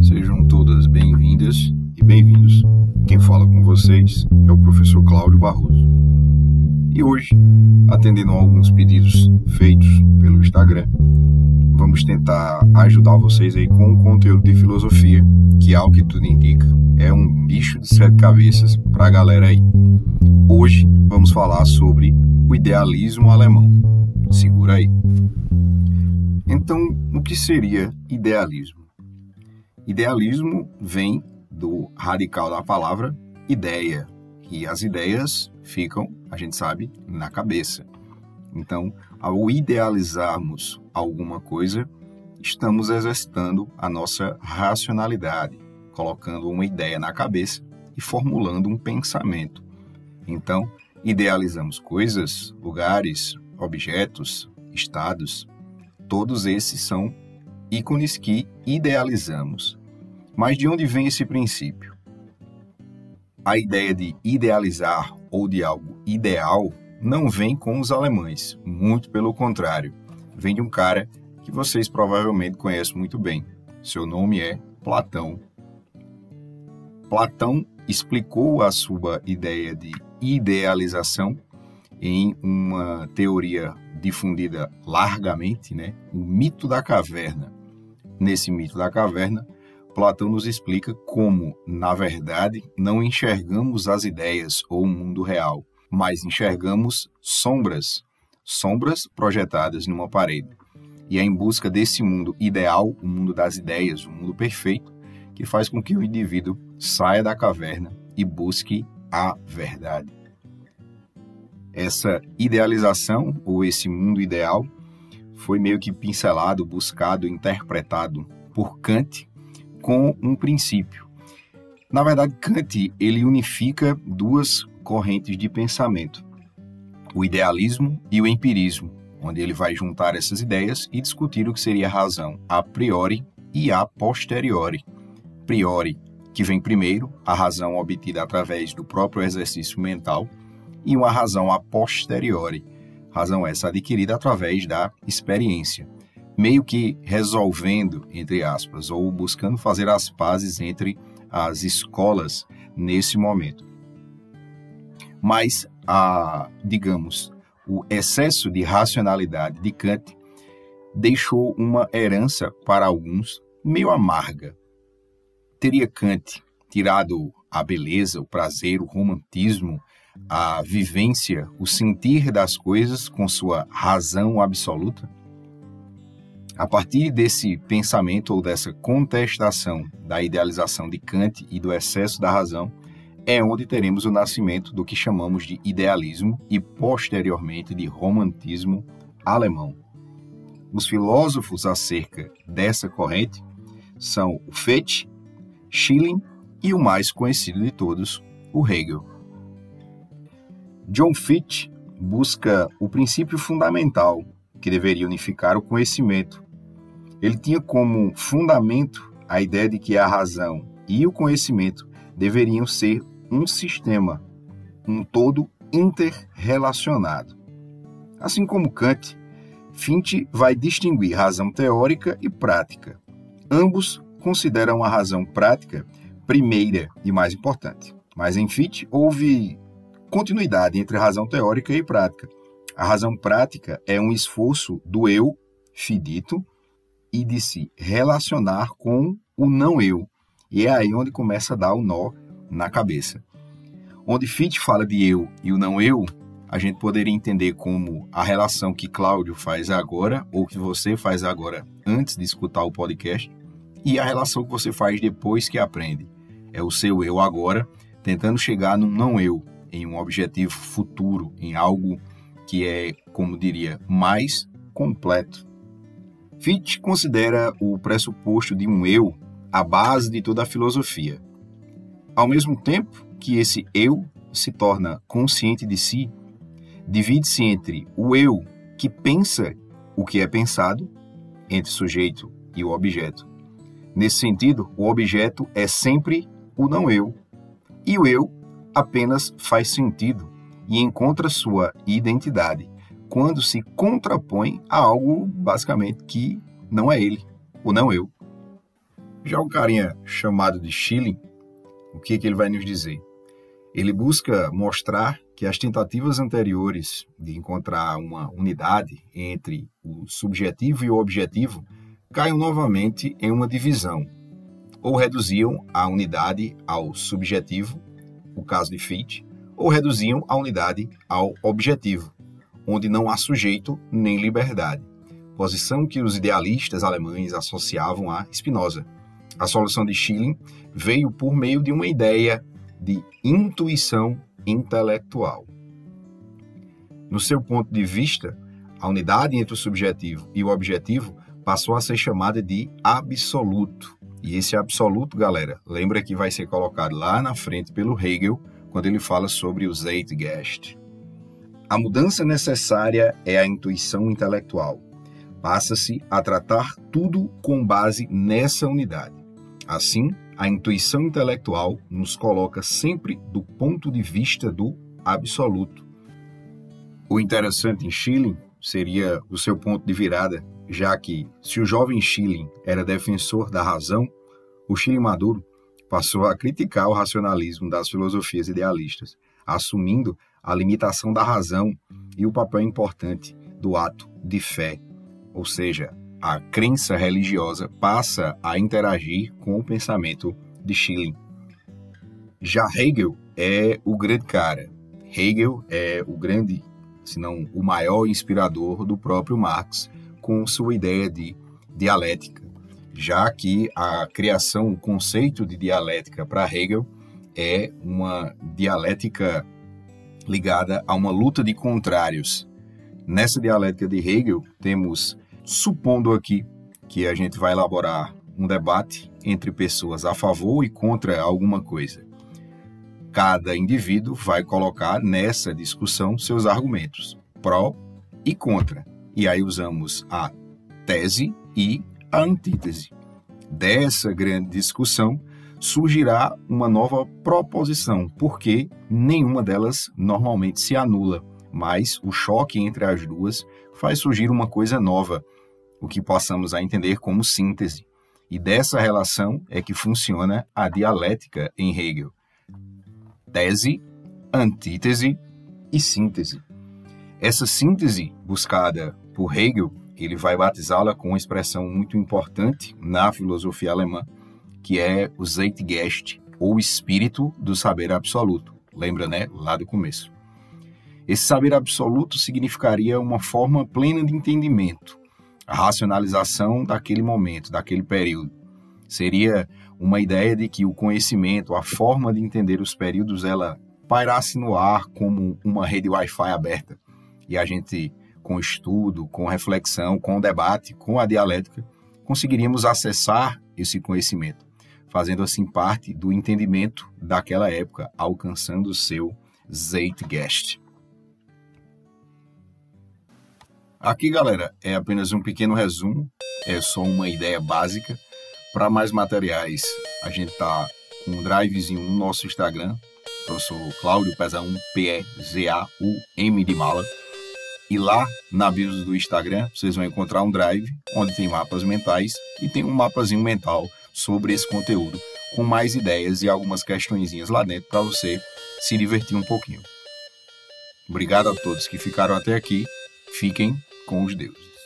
Sejam todas bem-vindas e bem-vindos. Quem fala com vocês é o professor Cláudio Barroso. E hoje, atendendo a alguns pedidos feitos pelo Instagram, vamos tentar ajudar vocês aí com o conteúdo de filosofia, que ao que tudo indica é um bicho de sete cabeças para a galera aí. Hoje vamos falar sobre o idealismo alemão. Segura aí. Então, o que seria idealismo? Idealismo vem do radical da palavra ideia, e as ideias ficam, a gente sabe, na cabeça. Então, ao idealizarmos alguma coisa, estamos exercitando a nossa racionalidade, colocando uma ideia na cabeça e formulando um pensamento. Então, idealizamos coisas, lugares, objetos, estados, todos esses são ícones que idealizamos. Mas de onde vem esse princípio? A ideia de idealizar ou de algo ideal não vem com os alemães, muito pelo contrário. Vem de um cara que vocês provavelmente conhecem muito bem. Seu nome é Platão. Platão explicou a sua ideia de idealização em uma teoria difundida largamente, né? o mito da caverna. Nesse mito da caverna, Platão nos explica como, na verdade, não enxergamos as ideias ou o mundo real, mas enxergamos sombras, sombras projetadas numa parede. E é em busca desse mundo ideal, o mundo das ideias, o mundo perfeito, que faz com que o indivíduo saia da caverna e busque a verdade. Essa idealização, ou esse mundo ideal, foi meio que pincelado, buscado, interpretado por Kant com um princípio. Na verdade, Kant ele unifica duas correntes de pensamento: o idealismo e o empirismo, onde ele vai juntar essas ideias e discutir o que seria a razão a priori e a posteriori. Priori, que vem primeiro, a razão obtida através do próprio exercício mental, e uma razão a posteriori, razão essa adquirida através da experiência, meio que resolvendo, entre aspas, ou buscando fazer as pazes entre as escolas nesse momento. Mas, a, digamos, o excesso de racionalidade de Kant deixou uma herança para alguns meio amarga. Teria Kant tirado a beleza, o prazer, o romantismo, a vivência, o sentir das coisas com sua razão absoluta? A partir desse pensamento ou dessa contestação da idealização de Kant e do excesso da razão, é onde teremos o nascimento do que chamamos de idealismo e, posteriormente, de romantismo alemão. Os filósofos acerca dessa corrente são o Fichte, Schelling e o mais conhecido de todos, o Hegel. John Fichte busca o princípio fundamental que deveria unificar o conhecimento. Ele tinha como fundamento a ideia de que a razão e o conhecimento deveriam ser um sistema, um todo interrelacionado. Assim como Kant, Fichte vai distinguir razão teórica e prática. Ambos consideram a razão prática primeira e mais importante. Mas em Fichte houve continuidade entre razão teórica e prática. A razão prática é um esforço do eu, fidito, e de se relacionar com o não eu. E é aí onde começa a dar o nó na cabeça. Onde Fichte fala de eu e o não eu, a gente poderia entender como a relação que Cláudio faz agora, ou que você faz agora antes de escutar o podcast, e a relação que você faz depois que aprende. É o seu eu agora, tentando chegar no não eu, em um objetivo futuro, em algo que é, como diria, mais completo. Fichte considera o pressuposto de um eu a base de toda a filosofia. Ao mesmo tempo que esse eu se torna consciente de si, divide-se entre o eu que pensa o que é pensado, entre sujeito e o objeto. Nesse sentido, o objeto é sempre o não eu, e o eu apenas faz sentido e encontra sua identidade quando se contrapõe a algo basicamente que não é ele, o não eu. Já o carinha chamado de Schilling, o que, que ele vai nos dizer? Ele busca mostrar que as tentativas anteriores de encontrar uma unidade entre o subjetivo e o objetivo caem novamente em uma divisão, ou reduziam a unidade ao subjetivo, o caso de Fichte, ou reduziam a unidade ao objetivo, onde não há sujeito nem liberdade, posição que os idealistas alemães associavam a Spinoza. A solução de Schilling veio por meio de uma ideia de intuição intelectual. No seu ponto de vista, a unidade entre o subjetivo e o objetivo passou a ser chamada de absoluto. E esse absoluto, galera, lembra que vai ser colocado lá na frente pelo Hegel quando ele fala sobre o Zeitgeist. A mudança necessária é a intuição intelectual. Passa-se a tratar tudo com base nessa unidade. Assim, a intuição intelectual nos coloca sempre do ponto de vista do absoluto. O interessante em Schilling seria o seu ponto de virada, já que, se o jovem Schilling era defensor da razão, o Schilling maduro passou a criticar o racionalismo das filosofias idealistas, assumindo a limitação da razão e o papel importante do ato de fé, ou seja, a crença religiosa passa a interagir com o pensamento de Schilling. Já Hegel é o grande cara. Hegel é o grande, se não o maior inspirador do próprio Marx com sua ideia de dialética já que a criação, o conceito de dialética para Hegel é uma dialética ligada a uma luta de contrários. Nessa dialética de Hegel, temos, supondo aqui que a gente vai elaborar um debate entre pessoas a favor e contra alguma coisa. Cada indivíduo vai colocar nessa discussão seus argumentos, pró e contra. E aí usamos a tese e a antítese. Dessa grande discussão surgirá uma nova proposição, porque nenhuma delas normalmente se anula, mas o choque entre as duas faz surgir uma coisa nova, o que possamos a entender como síntese. E dessa relação é que funciona a dialética em Hegel. Tese, antítese e síntese. Essa síntese buscada por Hegel ele vai batizá-la com uma expressão muito importante na filosofia alemã, que é o Zeitgeist, ou espírito do saber absoluto. Lembra, né? Lá do começo. Esse saber absoluto significaria uma forma plena de entendimento, a racionalização daquele momento, daquele período. Seria uma ideia de que o conhecimento, a forma de entender os períodos, ela pairasse no ar como uma rede Wi-Fi aberta. E a gente com estudo, com reflexão, com debate, com a dialética, conseguiríamos acessar esse conhecimento, fazendo assim parte do entendimento daquela época, alcançando o seu Zeitgeist. Aqui, galera, é apenas um pequeno resumo, é só uma ideia básica. Para mais materiais, a gente tá com um drivezinho no nosso Instagram. Eu sou Cláudio 1, P-E-Z-A-U-M de mala. E lá na bio do Instagram vocês vão encontrar um drive onde tem mapas mentais e tem um mapazinho mental sobre esse conteúdo com mais ideias e algumas questõezinhas lá dentro para você se divertir um pouquinho. Obrigado a todos que ficaram até aqui. Fiquem com os deuses.